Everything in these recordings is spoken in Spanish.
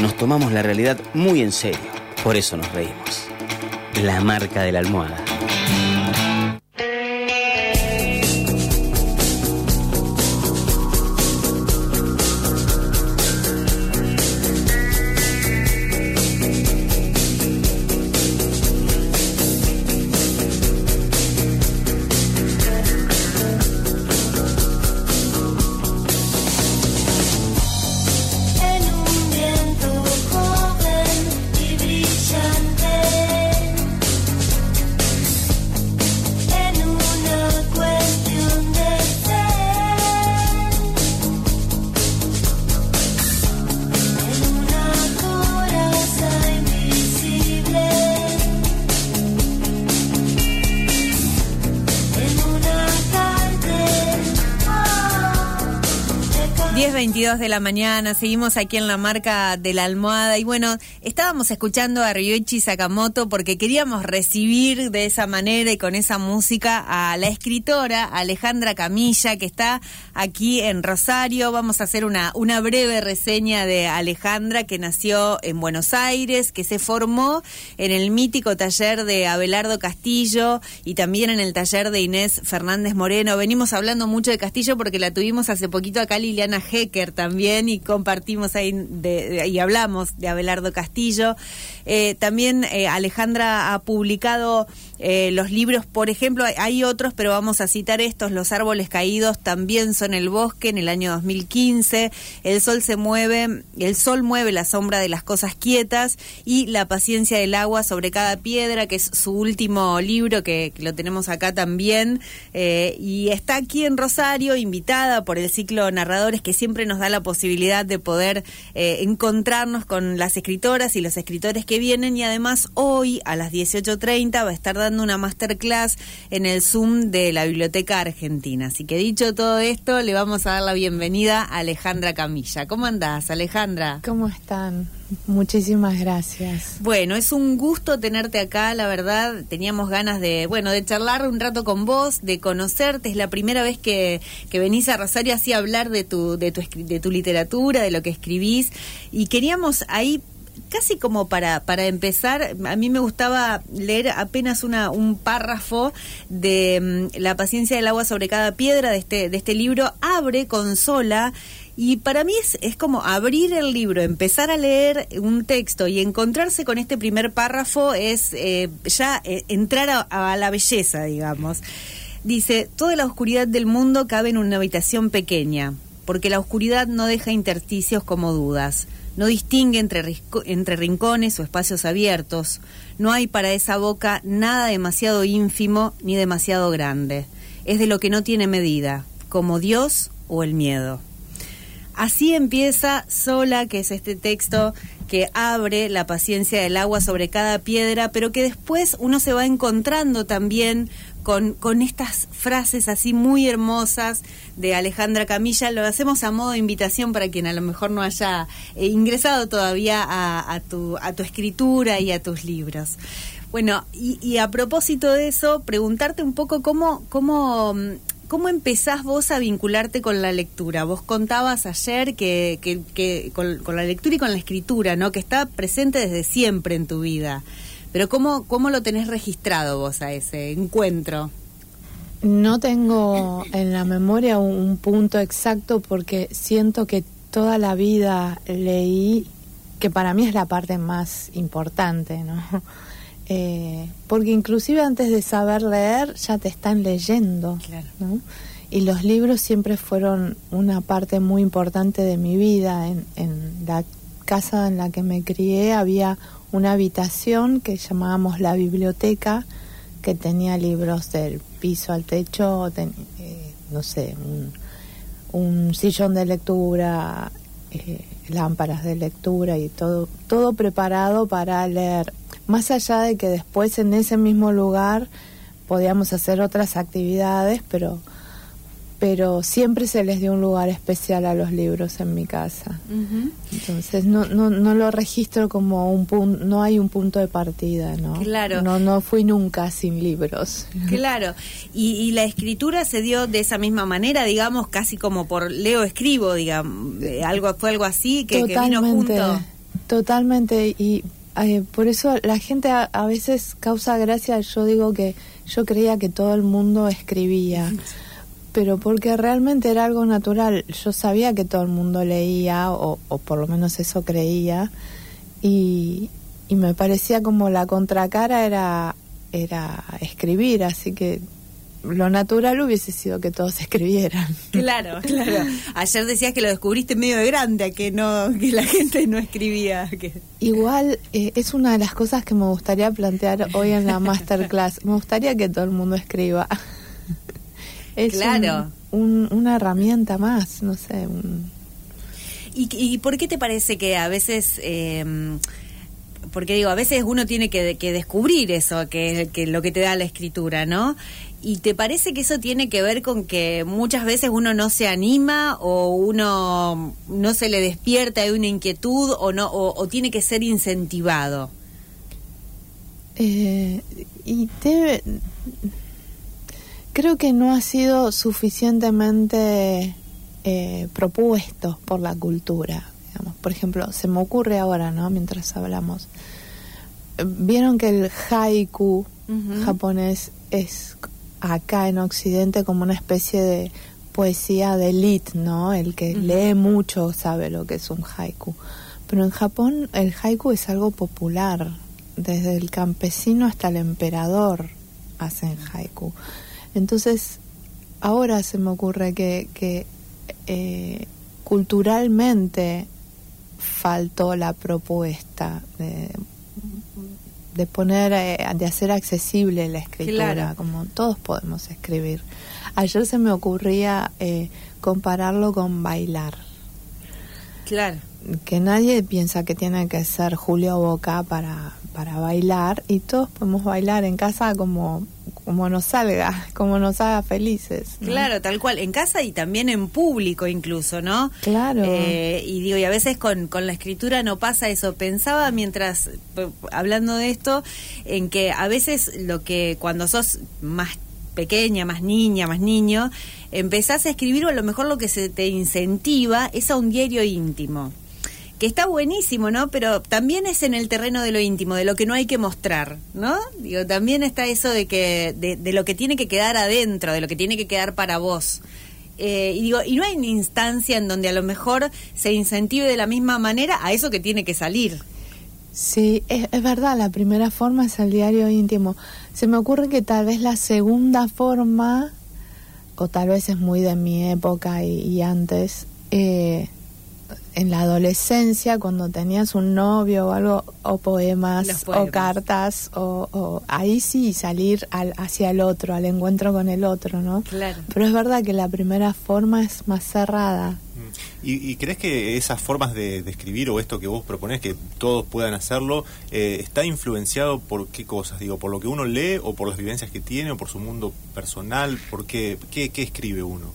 nos tomamos la realidad muy en serio. Por eso nos reímos. La marca de la almohada. 10.22 de la mañana, seguimos aquí en la marca de la almohada y bueno, estábamos escuchando a Ryoichi Sakamoto porque queríamos recibir de esa manera y con esa música a la escritora Alejandra Camilla que está aquí en Rosario. Vamos a hacer una, una breve reseña de Alejandra que nació en Buenos Aires, que se formó en el mítico taller de Abelardo Castillo y también en el taller de Inés Fernández Moreno. Venimos hablando mucho de Castillo porque la tuvimos hace poquito acá Liliana También y compartimos ahí y hablamos de Abelardo Castillo. Eh, también eh, Alejandra ha publicado eh, los libros, por ejemplo, hay otros, pero vamos a citar estos, Los árboles caídos también son el bosque en el año 2015, El sol se mueve, el sol mueve la sombra de las cosas quietas y La paciencia del agua sobre cada piedra, que es su último libro, que, lo tenemos acá también, y está aquí en Rosario, invitada por el ciclo Narradores, que siempre nos da la posibilidad de poder eh, encontrarnos con las escritoras y los escritores que vienen, y además hoy a las 18.30 va a estar dando una masterclass en el Zoom de la Biblioteca Argentina. Así que dicho todo esto, le vamos a dar la bienvenida a Alejandra Camilla. ¿Cómo andás, Alejandra? ¿Cómo están? Muchísimas gracias. Bueno, es un gusto tenerte acá, la verdad. Teníamos ganas de, bueno, de charlar un rato con vos, de conocerte. Es la primera vez que, que venís a Rosario así a hablar de tu, de tu, de tu literatura, de lo que escribís. Y queríamos ahí casi como para, para empezar, a mí me gustaba leer apenas una, un párrafo de mm, La paciencia del agua sobre cada piedra de este, de este libro. Abre, consola. Y para mí es, es como abrir el libro, empezar a leer un texto y encontrarse con este primer párrafo es eh, ya eh, entrar a, a la belleza, digamos. Dice, toda la oscuridad del mundo cabe en una habitación pequeña, porque la oscuridad no deja intersticios como dudas no distingue entre, entre rincones o espacios abiertos. No hay para esa boca nada demasiado ínfimo ni demasiado grande. Es de lo que no tiene medida, como Dios o el miedo. Así empieza Sola, que es este texto que abre la paciencia del agua sobre cada piedra, pero que después uno se va encontrando también con, con estas frases así muy hermosas de Alejandra Camilla. Lo hacemos a modo de invitación para quien a lo mejor no haya eh, ingresado todavía a, tu, a tu escritura y a tus libros. Bueno, y, a propósito de eso, preguntarte un poco cómo, cómo, cómo empezás vos a vincularte con la lectura. Vos contabas ayer que, que, con, con, la lectura y con la escritura, ¿no? Que está presente desde siempre en tu vida. Pero ¿cómo, ¿cómo lo tenés registrado vos a ese encuentro? No tengo en la memoria un, punto exacto porque siento que toda la vida leí, que para mí es la parte más importante, ¿no? Eh, porque inclusive antes de saber leer ya te están leyendo, ¿no? Y los libros siempre fueron una parte muy importante de mi vida. En, en la casa en la que me crié había una habitación que llamábamos la biblioteca, que tenía libros del piso al techo, eh, no sé, un, sillón de lectura, eh, lámparas de lectura y todo, todo preparado para leer. Más allá de que después en ese mismo lugar podíamos hacer otras actividades, pero pero siempre se les dio un lugar especial a los libros en mi casa. Entonces no, no, no lo registro como un punto, no hay un punto de partida, ¿no? Claro. No, no fui nunca sin libros. Claro. Y, la escritura se dio de esa misma manera, digamos, casi como por leo escribo, digamos, algo fue algo así que, vino junto. Totalmente, y eh, por eso la gente a, a, veces causa gracia, yo digo que yo creía que todo el mundo escribía, pero porque realmente era algo natural, yo sabía que todo el mundo leía, o, o por lo menos eso creía, y, y me parecía como la contracara era, era escribir, así que lo natural hubiese sido que todos escribieran. Claro, claro. Ayer decías que lo descubriste medio de grande, que no, que la gente no escribía. Que... Igual eh, es una de las cosas que me gustaría plantear hoy en la masterclass. Me gustaría que todo el mundo escriba. es claro. Un, un, una herramienta más, no sé. Un... ¿Y, ¿Y, por qué te parece que a veces... Eh, porque digo, a veces uno tiene que, que descubrir eso, que, que lo que te da la escritura, ¿no? ¿Y te parece que eso tiene que ver con que muchas veces uno no se anima o uno no se le despierta de una inquietud o no o, o tiene que ser incentivado? Eh, y debe, creo que no ha sido suficientemente eh, propuesto por la cultura. Digamos. Por ejemplo, se me ocurre ahora, ¿no? Mientras hablamos. Vieron que el haiku uh -huh. japonés es acá en Occidente como una especie de poesía de elite, ¿no? El que uh -huh. lee mucho sabe lo que es un haiku. Pero en Japón el haiku es algo popular. Desde el campesino hasta el emperador hacen haiku. Entonces, ahora se me ocurre que, que eh, culturalmente faltó la propuesta de de poner, eh, de hacer accesible la escritura, claro. como todos podemos escribir. Ayer se me ocurría eh, compararlo con bailar. Claro. Que nadie piensa que tiene que ser Julio Boca para, para bailar y todos podemos bailar en casa como como nos salga, como nos haga felices. ¿no? Claro, tal cual, en casa y también en público incluso, ¿no? Claro. Eh, y digo, y a veces con, con la escritura no pasa eso. Pensaba mientras, hablando de esto, en que a veces lo que cuando sos más pequeña, más niña, más niño, empezás a escribir o a lo mejor lo que se te incentiva es a un diario íntimo que está buenísimo, ¿no? Pero también es en el terreno de lo íntimo, de lo que no hay que mostrar, ¿no? Digo, también está eso de que de, lo que tiene que quedar adentro, de lo que tiene que quedar para vos. Eh, y digo, y no hay una instancia en donde a lo mejor se incentive de la misma manera a eso que tiene que salir. Sí, es, es verdad, la primera forma es el diario íntimo. Se me ocurre que tal vez la segunda forma, o tal vez es muy de mi época y, y antes, eh, en la adolescencia, cuando tenías un novio o algo, o poemas, poemas. o cartas, o, o, ahí sí salir al, hacia el otro, al encuentro con el otro, ¿no? Claro. Pero es verdad que la primera forma es más cerrada. ¿Y, y crees que esas formas de, de, escribir o esto que vos proponés, que todos puedan hacerlo, eh, está influenciado por qué cosas? Digo, ¿por lo que uno lee o por las vivencias que tiene o por su mundo personal? ¿Por qué, qué, qué escribe uno?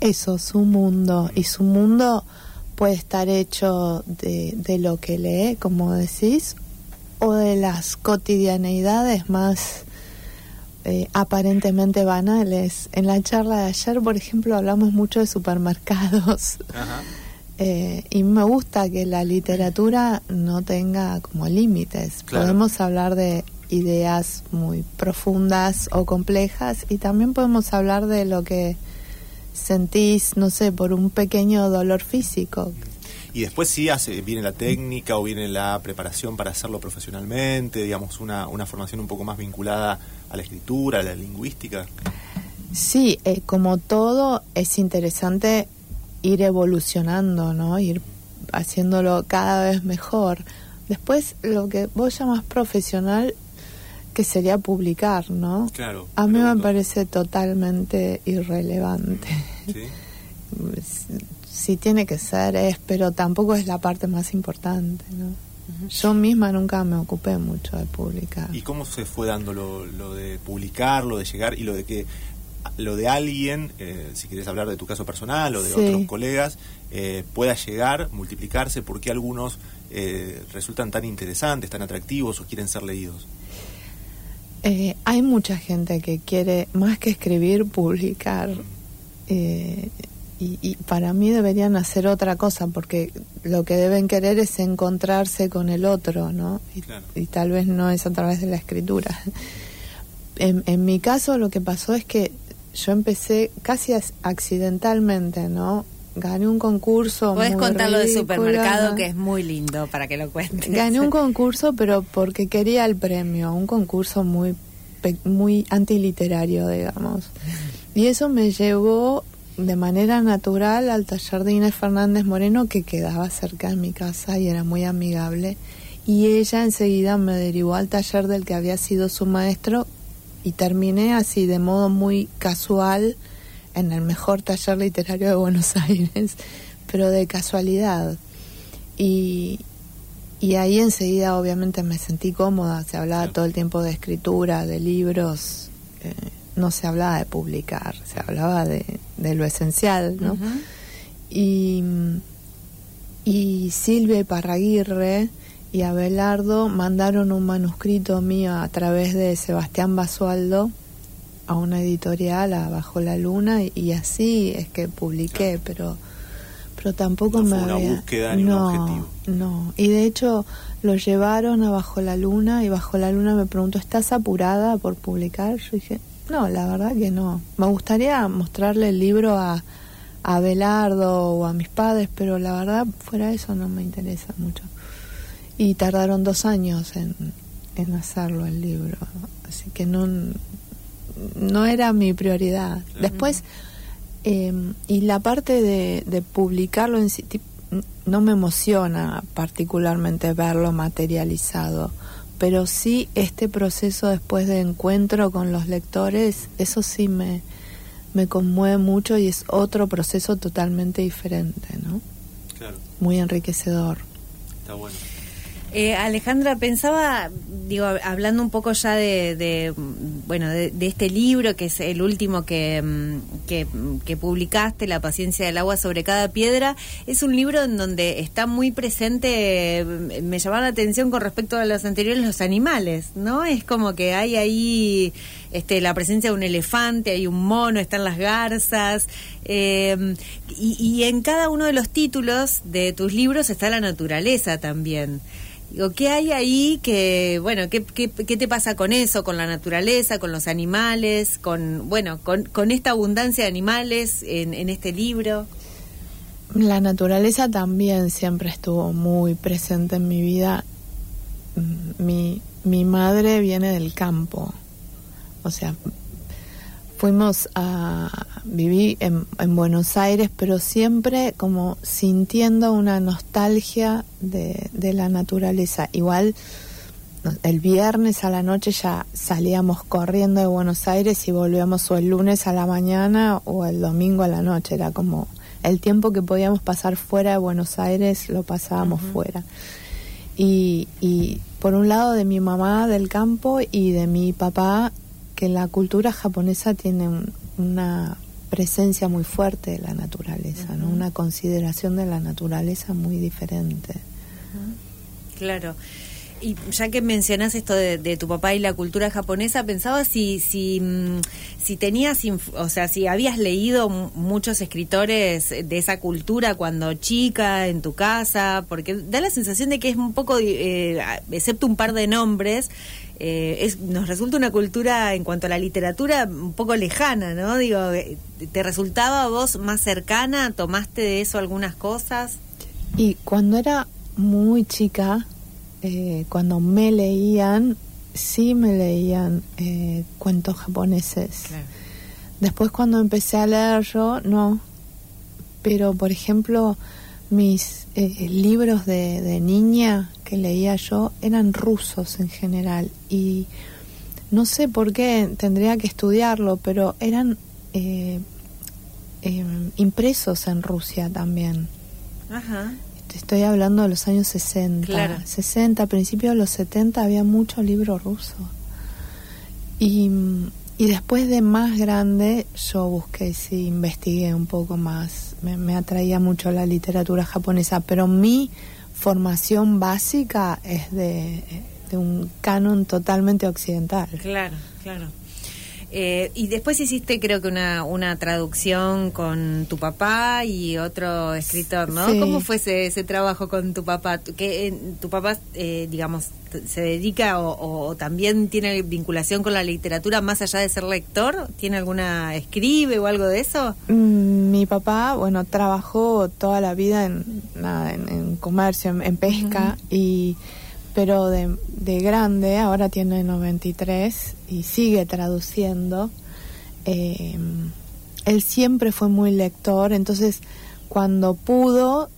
Eso, su mundo. Y su mundo puede estar hecho de, de, lo que lee, como decís, o de las cotidianeidades más eh, aparentemente banales. En la charla de ayer, por ejemplo, hablamos mucho de supermercados. Eh, y me gusta que la literatura no tenga como límites. Claro. Podemos hablar de ideas muy profundas o complejas y también podemos hablar de lo que sentís, no sé, por un pequeño dolor físico. Y después sí hace, viene la técnica o viene la preparación para hacerlo profesionalmente, digamos, una, una formación un poco más vinculada a la escritura, a la lingüística. Sí, eh, como todo es interesante ir evolucionando, ¿no? Ir haciéndolo cada vez mejor. Después, lo que vos llamas profesional, que sería publicar, ¿no? Claro. A mí me parece totalmente irrelevante. ¿Sí? Si tiene que ser, es, pero tampoco es la parte más importante, ¿no? Uh -huh. Yo misma nunca me ocupé mucho de publicar. ¿Y cómo se fue dando lo, lo de publicar, lo de llegar y lo de que lo de alguien, eh, si quieres hablar de tu caso personal o de sí. otros colegas, eh, pueda llegar, multiplicarse, porque algunos eh, resultan tan interesantes, tan atractivos o quieren ser leídos? Eh, hay mucha gente que quiere, más que escribir, publicar. Eh, y, para mí deberían hacer otra cosa porque lo que deben querer es encontrarse con el otro, ¿no? Y, tal vez no es a través de la escritura. En, en, mi caso lo que pasó es que yo empecé casi accidentalmente, ¿no? Gané un concurso. Puedes contar lo de supermercado que es muy lindo para que lo cuentes. Gané un concurso, pero porque quería el premio, un concurso muy muy antiliterario, digamos. Y eso me llevó de manera natural al taller de Inés Fernández Moreno que quedaba cerca de mi casa y era muy amigable y ella enseguida me derivó al taller del que había sido su maestro y terminé así de modo muy casual en el mejor taller literario de Buenos Aires, pero de casualidad. Y, y ahí enseguida obviamente me sentí cómoda, se hablaba todo el tiempo de escritura, de libros. Eh, no se hablaba de publicar, se hablaba de, lo esencial, ¿no? y, y Silvia y Parraguirre y Abelardo mandaron un manuscrito mío a través de Sebastián Basualdo a una editorial, a Bajo la Luna, y, así es que publiqué, pero pero tampoco no me fue una búsqueda ni no, un objetivo. No, y de hecho lo llevaron a Bajo la Luna y Bajo la Luna me preguntó, ¿estás apurada por publicar? Yo dije, no, la verdad que no. Me gustaría mostrarle el libro a, a Belardo o a mis padres, pero la verdad fuera eso no me interesa mucho. Y tardaron dos años en, en hacerlo el libro, así que no, no era mi prioridad. Después, em, y la parte de, de publicarlo en sí, no me emociona particularmente verlo materializado pero sí este proceso después de encuentro con los lectores, eso sí me, me conmueve mucho y es otro proceso totalmente diferente, ¿no? Claro. Muy enriquecedor. Está bueno. Eh, Alejandra, pensaba, digo, hablando un poco ya de, bueno, de, este libro, que es el último que, mm, que, publicaste, La paciencia del agua sobre cada piedra, es un libro en donde está muy presente, mm, me llamaba la atención con respecto a los anteriores, los animales, ¿no? Es como que hay ahí este, la presencia de un elefante, hay un mono, están las garzas, eh, y, y en cada uno de los títulos de tus libros está la naturaleza también. ¿Qué hay ahí que, bueno, ¿qué, qué, te pasa con eso, con la naturaleza, con los animales, con, bueno, con, con esta abundancia de animales en, en este libro? La naturaleza también siempre estuvo muy presente en mi vida. Mm, mi, mi madre viene del campo, o sea, fuimos a vivir en, Buenos Aires, pero siempre como sintiendo una nostalgia de, de, la naturaleza. Igual el viernes a la noche ya salíamos corriendo de Buenos Aires y volvíamos o el lunes a la mañana o el domingo a la noche. Era como el tiempo que podíamos pasar fuera de Buenos Aires lo pasábamos fuera. Y, y por un lado de mi mamá del campo y de mi papá que la cultura japonesa tiene una presencia muy fuerte de la naturaleza, ¿no? una consideración de la naturaleza muy diferente. Claro. Y ya que mencionas esto de, tu papá y la cultura japonesa, pensaba si si mm, si tenías, o sea, si habías leído muchos escritores de esa cultura cuando chica en tu casa, porque da la sensación de que es un poco, eh, excepto un par de nombres, eh, nos resulta una cultura en cuanto a la literatura un poco lejana, ¿no? Digo, eh, ¿te resultaba vos más cercana? ¿Tomaste de eso algunas cosas? Y cuando era muy chica, eh, cuando me leían, sí me leían cuentos japoneses. Después cuando empecé a leer yo, no. Pero, por ejemplo, mis libros de, de niña que leía yo eran rusos en general y no sé por qué tendría que estudiarlo, pero eran eh, eh, impresos en Rusia también. Ajá. Estoy hablando de los años 60. Claro. 60, a principios de los 70 había mucho libro ruso. Y, y después de más grande yo busqué, sí, investigué un poco más. Me, me atraía mucho la literatura japonesa, pero mi formación básica es de, un canon totalmente occidental. Claro, claro. Eh, y después hiciste creo que una, una traducción con tu papá y otro escritor, ¿no? ¿Cómo fue ese, ese trabajo con tu papá? que ¿Tu papá, eh, digamos, se dedica o, también tiene vinculación con la literatura más allá de ser lector? ¿Tiene alguna, escribe o algo de eso? Mm, mi papá, bueno, trabajó toda la vida en, en, comercio, en, pesca y pero de, de, grande, ahora tiene 93 y sigue traduciendo. Eh, él siempre fue muy lector, entonces cuando pudo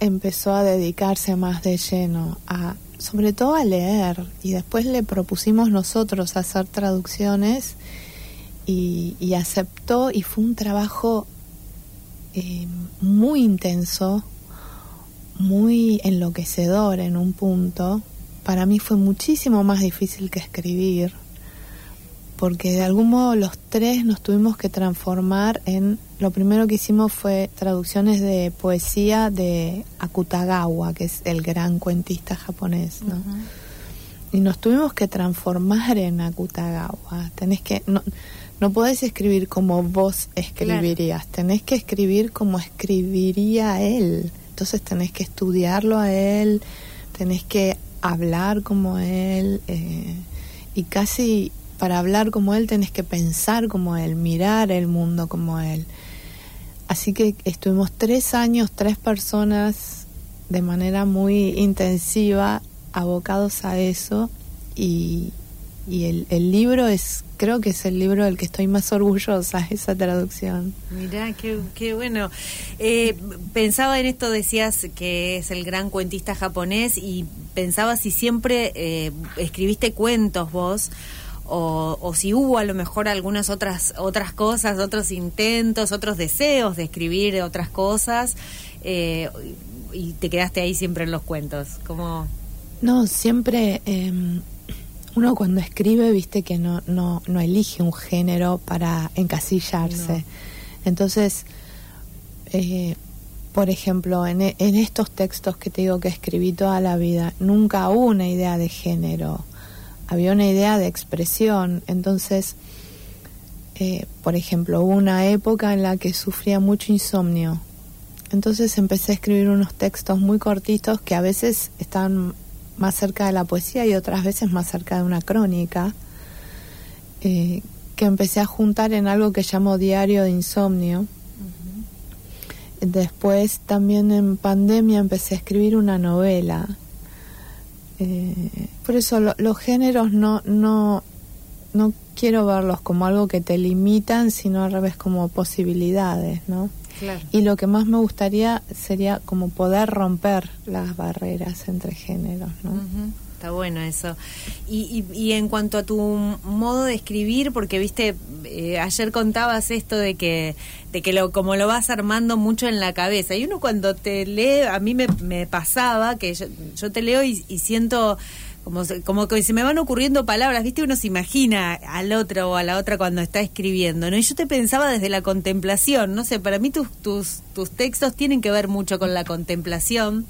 empezó a dedicarse más de lleno a sobre todo a leer y después le propusimos nosotros hacer traducciones y, aceptó y fue un trabajo eh, muy intenso, muy enloquecedor en un punto para mí fue muchísimo más difícil que escribir, porque de algún modo los tres nos tuvimos que transformar en, lo primero que hicimos fue traducciones de poesía de Akutagawa, que es el gran cuentista japonés, ¿no? Y nos tuvimos que transformar en Akutagawa. Tenés que, no, no podés escribir como vos escribirías, tenés que escribir como escribiría él. Entonces tenés que estudiarlo a él, tenés que hablar como él eh, y casi para hablar como él tenés que pensar como él, mirar el mundo como él. Así que estuvimos tres años, tres personas de manera muy intensiva abocados a eso y, y el, el, libro es, creo que es el libro del que estoy más orgullosa, esa traducción. Mirá, qué, qué bueno. Eh, pensaba en esto, decías que es el gran cuentista japonés y pensaba si siempre eh, escribiste cuentos vos. O, o, si hubo a lo mejor algunas otras otras cosas, otros intentos, otros deseos de escribir otras cosas eh, y te quedaste ahí siempre en los cuentos. como No, siempre eh, uno cuando escribe, viste que no, no, no elige un género para encasillarse. Entonces, eh, por ejemplo, en, en, estos textos que te digo que escribí toda la vida, nunca hubo una idea de género, había una idea de expresión. Entonces, eh, por ejemplo, hubo una época en la que sufría mucho insomnio. Entonces empecé a escribir unos textos muy cortitos que a veces están más cerca de la poesía y otras veces más cerca de una crónica, eh, que empecé a juntar en algo que llamo Diario de Insomnio. Después también en pandemia empecé a escribir una novela. Eh, por eso los géneros no, no, no quiero verlos como algo que te limitan, sino al revés como posibilidades, ¿no? Y lo que más me gustaría sería como poder romper las barreras entre géneros, ¿no? Está bueno eso. Y, y, en cuanto a tu modo de escribir, porque viste, eh, ayer contabas esto de que, de que lo, como lo vas armando mucho en la cabeza. Y uno cuando te lee, a mí me, me pasaba que yo, te leo y siento como, como que se me van ocurriendo palabras, ¿viste? Uno se imagina al otro o a la otra cuando está escribiendo, ¿no? Y yo te pensaba desde la contemplación, no sé, para mí tus, tus, tus textos tienen que ver mucho con la contemplación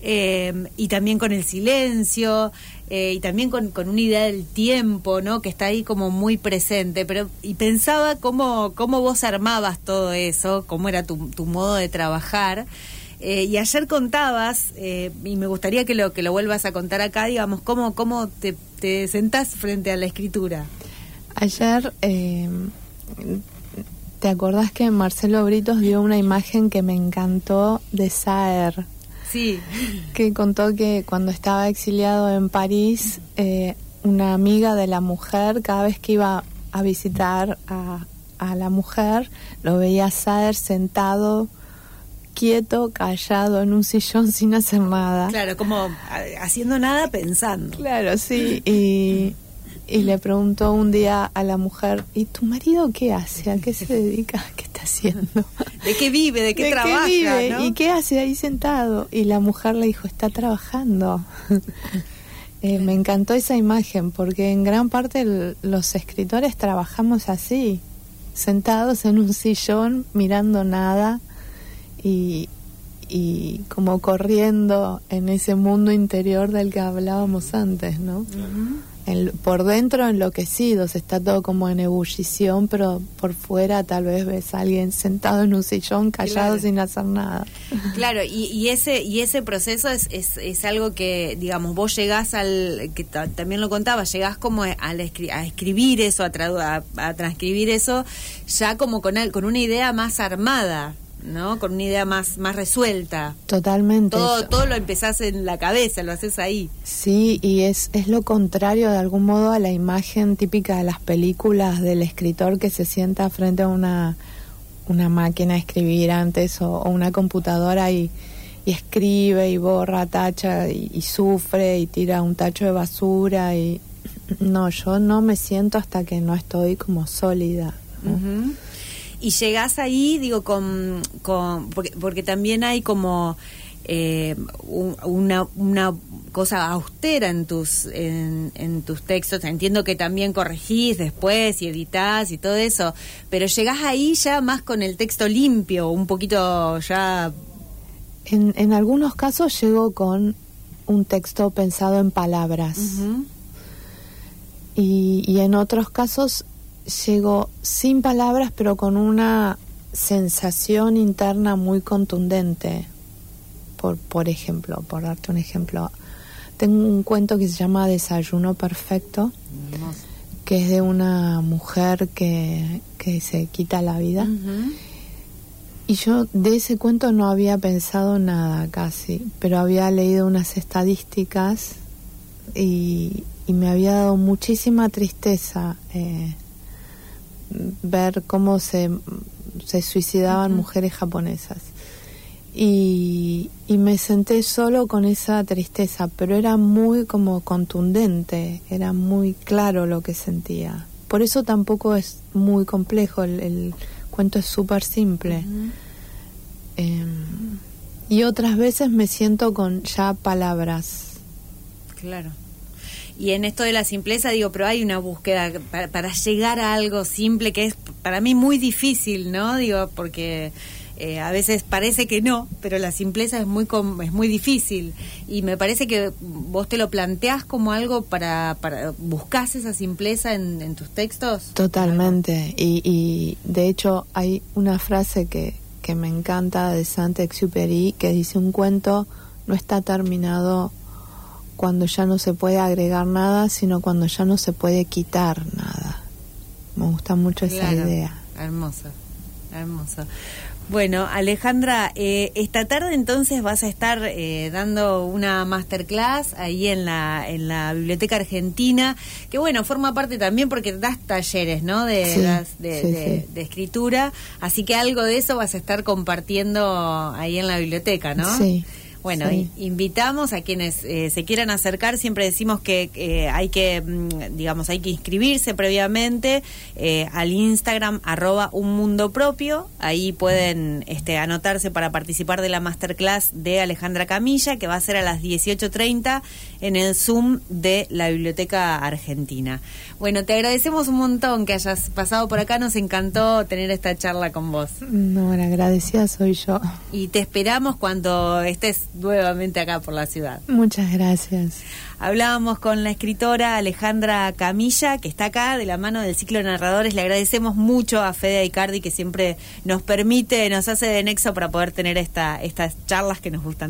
eh, y también con el silencio eh, y también con, con, una idea del tiempo, ¿no? Que está ahí como muy presente, pero y pensaba cómo, cómo vos armabas todo eso, cómo era tu, tu modo de trabajar. Eh, y ayer contabas, eh, y me gustaría que lo, que lo vuelvas a contar acá, digamos, cómo, cómo te, te sentás frente a la escritura. Ayer, eh, ¿te acordás que Marcelo Britos dio una imagen que me encantó de Saer? Sí. Que contó que cuando estaba exiliado en París, una amiga de la mujer, cada vez que iba a visitar a, a la mujer, lo veía Saer sentado quieto, callado, en un sillón sin hacer nada. Claro, como haciendo nada, pensando. Claro, sí. Y, y le preguntó un día a la mujer, ¿y tu marido qué hace? ¿A qué se dedica? ¿Qué está haciendo? ¿De qué vive? ¿De qué trabaja? ¿Y qué hace ahí sentado? Y la mujer le dijo, está trabajando. Eh, me encantó esa imagen porque en gran parte los escritores trabajamos así, sentados en un sillón mirando nada y, y como corriendo en ese mundo interior del que hablábamos antes, ¿no? por dentro enloquecidos, está todo como en ebullición, pero por fuera tal vez ves a alguien sentado en un sillón callado sin hacer nada. Claro, y, ese y ese proceso es, es, algo que, digamos, vos llegás al, que también lo contaba, llegás como a, a escribir eso, a, a, transcribir eso, ya como con, con una idea más armada. ¿No? Con una idea más, más resuelta. Totalmente. Todo, todo lo empezás en la cabeza, lo haces ahí. Sí, y es, es lo contrario de algún modo a la imagen típica de las películas del escritor que se sienta frente a una, una máquina a escribir antes o, una computadora y, y, escribe y borra, tacha y, sufre y tira un tacho de basura y no, yo no me siento hasta que no estoy como sólida y llegás ahí, digo, con, con porque, porque también hay como eh, una, una cosa austera en tus en, en, tus textos. Entiendo que también corregís después y editás y todo eso, pero llegás ahí ya más con el texto limpio, un poquito ya... En, en algunos casos llego con un texto pensado en palabras. y, y en otros casos llego sin palabras, pero con una sensación interna muy contundente. Por, por ejemplo, por darte un ejemplo, tengo un cuento que se llama Desayuno Perfecto, que es de una mujer que, que se quita la vida. Y yo de ese cuento no había pensado nada casi, pero había leído unas estadísticas y, y me había dado muchísima tristeza. Eh, ver cómo se, se suicidaban mujeres japonesas. Y, y, me senté solo con esa tristeza, pero era muy como contundente, era muy claro lo que sentía. Por eso tampoco es muy complejo, el, cuento es súper simple. Em, y otras veces me siento con ya palabras. Claro. Y en esto de la simpleza digo, pero hay una búsqueda para, llegar a algo simple que es para mí muy difícil, ¿no? Digo, porque eh, a veces parece que no, pero la simpleza es muy es muy difícil y me parece que vos te lo planteás como algo para para buscas esa simpleza en, tus textos. Totalmente y, y de hecho hay una frase que que me encanta de Saint-Exupéry que dice un cuento no está terminado cuando ya no se puede agregar nada, sino cuando ya no se puede quitar nada. Me gusta mucho esa idea. Hermosa, hermosa. Bueno, Alejandra, eh, esta tarde entonces vas a estar eh, dando una masterclass ahí en la, en la Biblioteca Argentina, que bueno, forma parte también porque das talleres, ¿no? De, de, de, escritura, así que algo de eso vas a estar compartiendo ahí en la biblioteca, ¿no? Sí. Bueno, invitamos a quienes eh, se quieran acercar, siempre decimos que eh, hay que, mm, digamos, hay que inscribirse previamente eh, al Instagram arroba un mundo propio, ahí pueden este, anotarse para participar de la masterclass de Alejandra Camilla, que va a ser a las 18.30 en el Zoom de la Biblioteca Argentina. Bueno, te agradecemos un montón que hayas pasado por acá, nos encantó tener esta charla con vos. No, la agradecida soy yo. Y te esperamos cuando estés nuevamente acá por la ciudad. Muchas gracias. Hablábamos con la escritora Alejandra Camilla, que está acá de la mano del ciclo de narradores. Le agradecemos mucho a Fede Icardi que siempre nos permite, nos hace de nexo para poder tener esta, estas charlas que nos gustan.